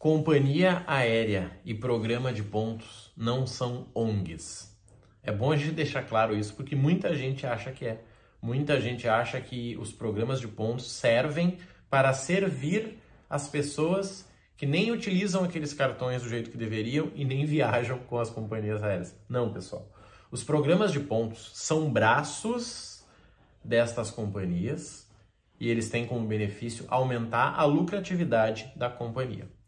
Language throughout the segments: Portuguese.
Companhia aérea e programa de pontos não são ONGs. É bom a gente deixar claro isso porque muita gente acha que é. Muita gente acha que os programas de pontos servem para servir as pessoas que nem utilizam aqueles cartões do jeito que deveriam e nem viajam com as companhias aéreas. Não, pessoal. Os programas de pontos são braços destas companhias e eles têm como benefício aumentar a lucratividade da companhia.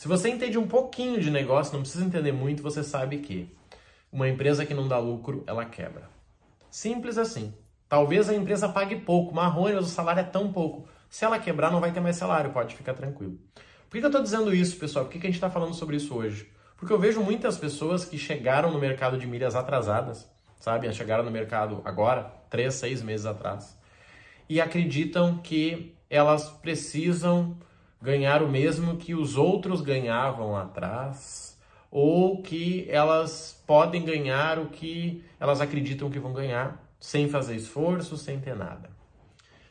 Se você entende um pouquinho de negócio, não precisa entender muito, você sabe que uma empresa que não dá lucro, ela quebra. Simples assim. Talvez a empresa pague pouco, marrone, mas o salário é tão pouco. Se ela quebrar, não vai ter mais salário, pode ficar tranquilo. Por que eu estou dizendo isso, pessoal? Por que a gente está falando sobre isso hoje? Porque eu vejo muitas pessoas que chegaram no mercado de milhas atrasadas, sabe? Chegaram no mercado agora, três, seis meses atrás, e acreditam que elas precisam ganhar o mesmo que os outros ganhavam atrás, ou que elas podem ganhar o que elas acreditam que vão ganhar, sem fazer esforço, sem ter nada.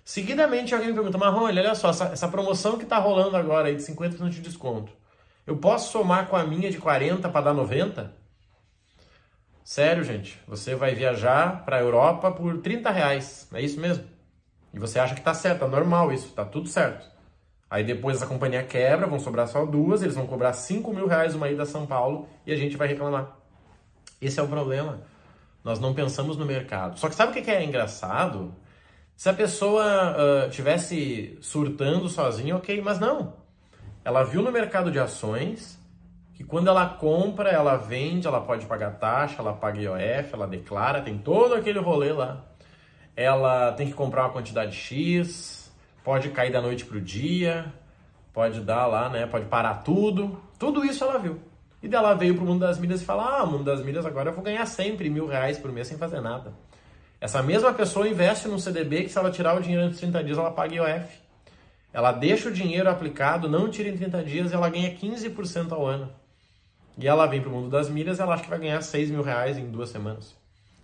Seguidamente alguém me pergunta, Marrone, olha só, essa, essa promoção que está rolando agora aí de 50% de desconto, eu posso somar com a minha de 40 para dar 90? Sério, gente, você vai viajar para a Europa por 30 reais, é isso mesmo? E você acha que está certo, é normal isso, está tudo certo. Aí depois a companhia quebra, vão sobrar só duas, eles vão cobrar 5 mil reais uma ida a São Paulo e a gente vai reclamar. Esse é o problema. Nós não pensamos no mercado. Só que sabe o que é engraçado? Se a pessoa uh, tivesse surtando sozinha, ok, mas não. Ela viu no mercado de ações que quando ela compra, ela vende, ela pode pagar taxa, ela paga IOF, ela declara, tem todo aquele rolê lá. Ela tem que comprar uma quantidade X, pode cair da noite para o dia, pode dar lá, né? Pode parar tudo. Tudo isso ela viu. E dela veio para o mundo das milhas e falou: Ah, mundo das milhas agora eu vou ganhar sempre mil reais por mês sem fazer nada. Essa mesma pessoa investe num CDB que se ela tirar o dinheiro de 30 dias, ela paga IOF. Ela deixa o dinheiro aplicado, não tira em 30 dias e ela ganha 15% ao ano. E ela vem para o mundo das milhas e ela acha que vai ganhar 6 mil reais em duas semanas.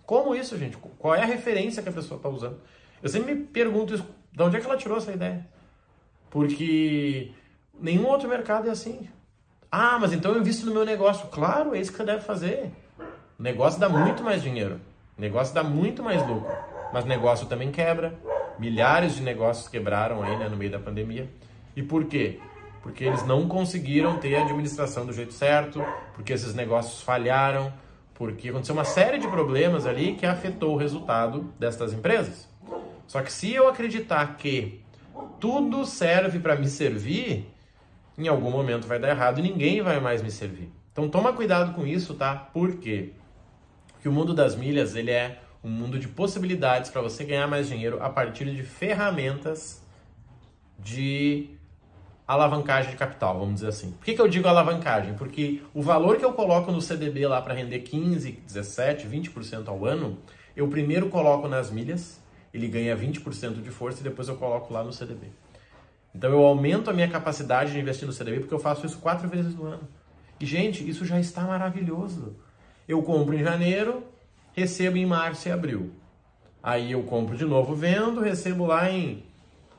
Como isso, gente? Qual é a referência que a pessoa está usando? Eu sempre me pergunto isso de onde é que ela tirou essa ideia? Porque nenhum outro mercado é assim. Ah, mas então eu invisto no meu negócio. Claro, é isso que você deve fazer. O negócio dá muito mais dinheiro. O negócio dá muito mais lucro. Mas negócio também quebra. Milhares de negócios quebraram aí né, no meio da pandemia. E por quê? Porque eles não conseguiram ter a administração do jeito certo, porque esses negócios falharam, porque aconteceu uma série de problemas ali que afetou o resultado destas empresas. Só que se eu acreditar que tudo serve para me servir, em algum momento vai dar errado e ninguém vai mais me servir. Então toma cuidado com isso, tá? Por quê? Porque o mundo das milhas, ele é um mundo de possibilidades para você ganhar mais dinheiro a partir de ferramentas de alavancagem de capital, vamos dizer assim. Por que, que eu digo alavancagem? Porque o valor que eu coloco no CDB lá para render 15, 17, 20% ao ano, eu primeiro coloco nas milhas, ele ganha 20% de força e depois eu coloco lá no CDB. Então eu aumento a minha capacidade de investir no CDB porque eu faço isso quatro vezes no ano. E, gente, isso já está maravilhoso. Eu compro em janeiro, recebo em março e abril. Aí eu compro de novo, vendo, recebo lá em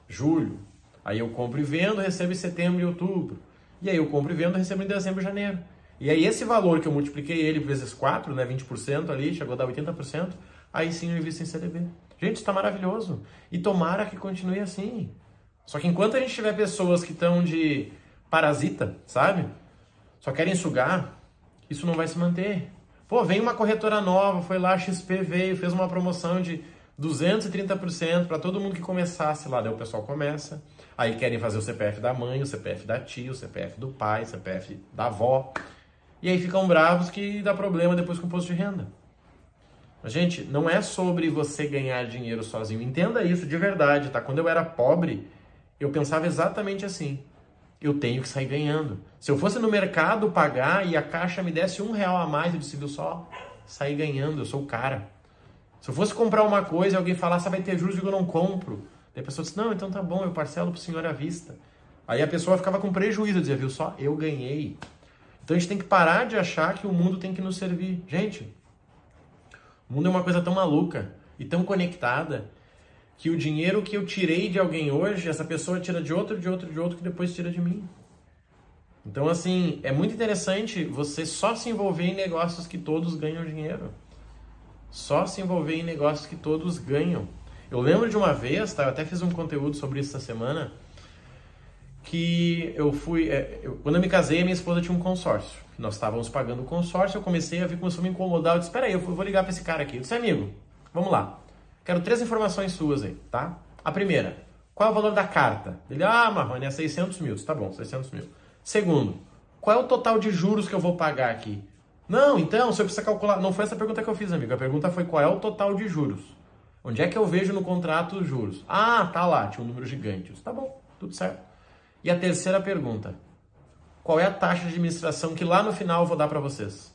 julho. Aí eu compro e vendo, recebo em setembro e outubro. E aí eu compro e vendo, recebo em dezembro e janeiro. E aí esse valor que eu multipliquei ele vezes 4, né, 20% ali, chegou a dar 80%, aí sim eu invisto em CDB. Gente, está maravilhoso. E tomara que continue assim. Só que enquanto a gente tiver pessoas que estão de parasita, sabe? Só querem sugar, isso não vai se manter. Pô, vem uma corretora nova, foi lá, XP veio, fez uma promoção de 230% para todo mundo que começasse lá. Daí o pessoal começa. Aí querem fazer o CPF da mãe, o CPF da tia, o CPF do pai, o CPF da avó. E aí ficam bravos que dá problema depois com o imposto de renda. Gente, não é sobre você ganhar dinheiro sozinho. Entenda isso de verdade, tá? Quando eu era pobre, eu pensava exatamente assim. Eu tenho que sair ganhando. Se eu fosse no mercado pagar e a caixa me desse um real a mais, eu disse, viu só, sair ganhando, eu sou o cara. Se eu fosse comprar uma coisa e alguém falasse, vai ter juros, eu não compro. Daí a pessoa disse, não, então tá bom, eu parcelo pro senhor à vista. Aí a pessoa ficava com prejuízo, dizia, viu só, eu ganhei. Então a gente tem que parar de achar que o mundo tem que nos servir. Gente, o mundo é uma coisa tão maluca e tão conectada que o dinheiro que eu tirei de alguém hoje, essa pessoa tira de outro, de outro, de outro, que depois tira de mim. Então, assim, é muito interessante você só se envolver em negócios que todos ganham dinheiro. Só se envolver em negócios que todos ganham. Eu lembro de uma vez, tá? Eu até fiz um conteúdo sobre isso essa semana, que eu fui. É, eu, quando eu me casei, minha esposa tinha um consórcio. Nós estávamos pagando o consórcio, eu comecei a ver, começou a me incomodar. Eu disse: Espera aí, eu vou ligar para esse cara aqui. Eu disse: Amigo, vamos lá. Quero três informações suas aí, tá? A primeira, qual é o valor da carta? Ele, ah, Marrone, é 600 mil. Tá bom, 600 mil. Segundo, qual é o total de juros que eu vou pagar aqui? Não, então, você precisa calcular. Não foi essa pergunta que eu fiz, amigo. A pergunta foi qual é o total de juros. Onde é que eu vejo no contrato os juros? Ah, tá lá, tinha um número gigante. Tá bom, tudo certo. E a terceira pergunta: qual é a taxa de administração que lá no final eu vou dar para vocês?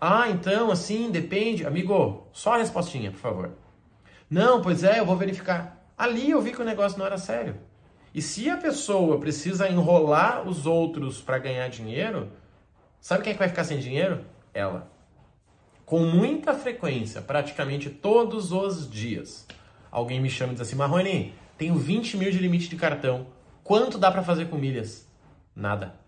Ah, então, assim, depende. Amigo, só a respostinha, por favor. Não, pois é, eu vou verificar. Ali eu vi que o negócio não era sério. E se a pessoa precisa enrolar os outros para ganhar dinheiro, sabe quem é que vai ficar sem dinheiro? Ela. Com muita frequência, praticamente todos os dias, alguém me chama e diz assim: Marrone, tenho 20 mil de limite de cartão. Quanto dá para fazer com milhas? Nada.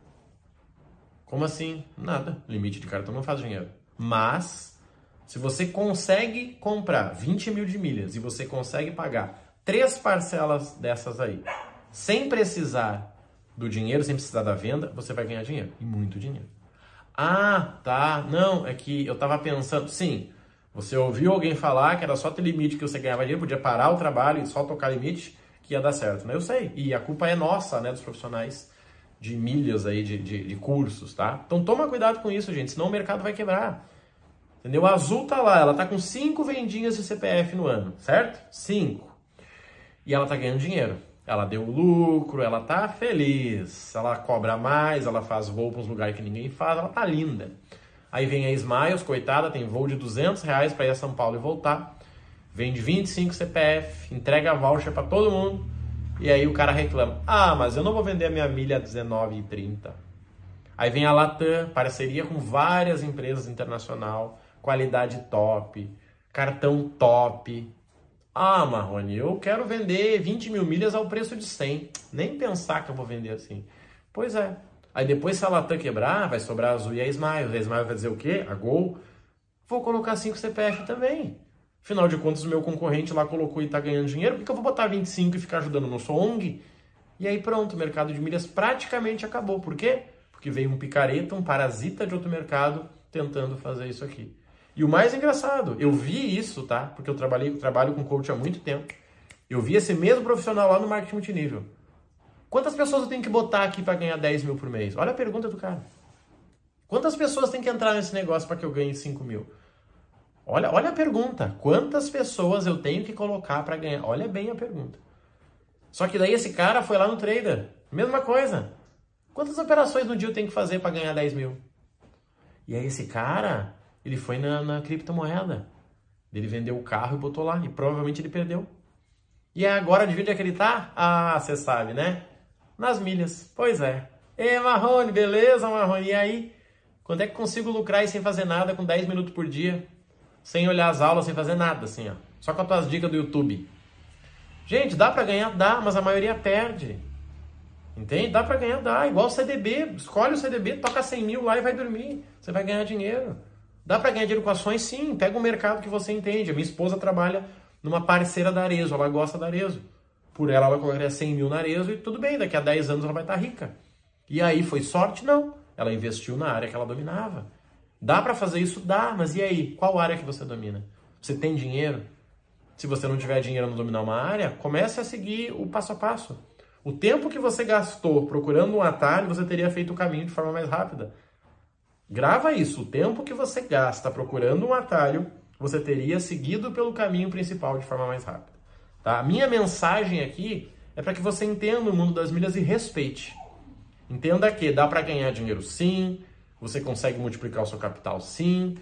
Como assim? Nada. Limite de cartão não faz dinheiro. Mas, se você consegue comprar 20 mil de milhas e você consegue pagar três parcelas dessas aí, sem precisar do dinheiro, sem precisar da venda, você vai ganhar dinheiro. E muito dinheiro. Ah, tá. Não, é que eu tava pensando. Sim, você ouviu alguém falar que era só ter limite que você ganhava dinheiro, podia parar o trabalho e só tocar limite que ia dar certo, né? Eu sei. E a culpa é nossa, né, dos profissionais de milhas aí, de, de, de cursos, tá? Então toma cuidado com isso, gente, senão o mercado vai quebrar. Entendeu? A Azul tá lá, ela tá com cinco vendinhas de CPF no ano, certo? Cinco. E ela tá ganhando dinheiro. Ela deu lucro, ela tá feliz. Ela cobra mais, ela faz voo para uns lugares que ninguém faz, ela tá linda. Aí vem a Smiles, coitada, tem voo de 200 reais para ir a São Paulo e voltar. Vende 25 CPF, entrega a voucher para todo mundo. E aí o cara reclama: Ah, mas eu não vou vender a minha milha a 19,30. Aí vem a Latam, parceria com várias empresas internacional, qualidade top, cartão top, ah, Marrone, eu quero vender 20 mil milhas ao preço de 100. Nem pensar que eu vou vender assim. Pois é. Aí depois, se a Latam quebrar, vai sobrar a Azul e a Smile. A Smile vai dizer o quê? A Gol. Vou colocar 5 CPF também. Afinal de contas, o meu concorrente lá colocou e está ganhando dinheiro. Por que eu vou botar 25 e ficar ajudando? no sou ONG? E aí pronto, o mercado de milhas praticamente acabou. Por quê? Porque veio um picareta, um parasita de outro mercado tentando fazer isso aqui. E o mais engraçado, eu vi isso, tá? Porque eu trabalhei, eu trabalho com coach há muito tempo. Eu vi esse mesmo profissional lá no marketing multinível. Quantas pessoas eu tenho que botar aqui para ganhar 10 mil por mês? Olha a pergunta do cara. Quantas pessoas tem que entrar nesse negócio para que eu ganhe 5 mil? Olha, olha a pergunta. Quantas pessoas eu tenho que colocar para ganhar? Olha bem a pergunta. Só que daí esse cara foi lá no trader. Mesma coisa. Quantas operações no dia eu tenho que fazer para ganhar 10 mil? E aí esse cara, ele foi na, na criptomoeda. Ele vendeu o carro e botou lá. E provavelmente ele perdeu. E agora, de onde é que ele tá? Ah, você sabe, né? Nas milhas. Pois é. Ei, Marrone, beleza, Marrone? E aí? Quando é que consigo lucrar e sem fazer nada, com 10 minutos por dia? Sem olhar as aulas, sem fazer nada, assim, ó. Só com as tuas dicas do YouTube. Gente, dá para ganhar? Dá, mas a maioria perde. Entende? Dá para ganhar? Dá. Igual o CDB. Escolhe o CDB, toca 100 mil lá e vai dormir. Você vai ganhar dinheiro. Dá para ganhar dinheiro com ações? Sim. Pega um mercado que você entende. A minha esposa trabalha numa parceira da Arezo. Ela gosta da Arezo. Por ela, ela colocaria 100 mil na Arezo e tudo bem. Daqui a 10 anos ela vai estar rica. E aí, foi sorte? Não. Ela investiu na área que ela dominava. Dá para fazer isso? Dá. Mas e aí? Qual área que você domina? Você tem dinheiro? Se você não tiver dinheiro não dominar uma área, comece a seguir o passo a passo. O tempo que você gastou procurando um atalho, você teria feito o caminho de forma mais rápida. Grava isso. O tempo que você gasta procurando um atalho, você teria seguido pelo caminho principal de forma mais rápida. Tá? A minha mensagem aqui é para que você entenda o mundo das milhas e respeite. Entenda que dá para ganhar dinheiro sim, você consegue multiplicar o seu capital sim.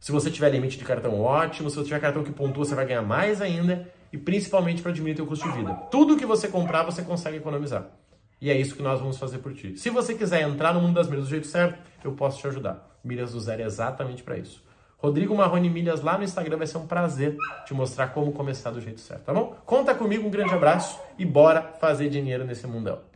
Se você tiver limite de cartão, ótimo. Se você tiver cartão que pontua, você vai ganhar mais ainda. E principalmente para diminuir o custo de vida. Tudo que você comprar, você consegue economizar. E é isso que nós vamos fazer por ti. Se você quiser entrar no mundo das milhas do jeito certo, eu posso te ajudar. Milhas do Zero é exatamente para isso. Rodrigo Marrone Milhas lá no Instagram vai ser um prazer te mostrar como começar do jeito certo, tá bom? Conta comigo, um grande abraço e bora fazer dinheiro nesse mundão.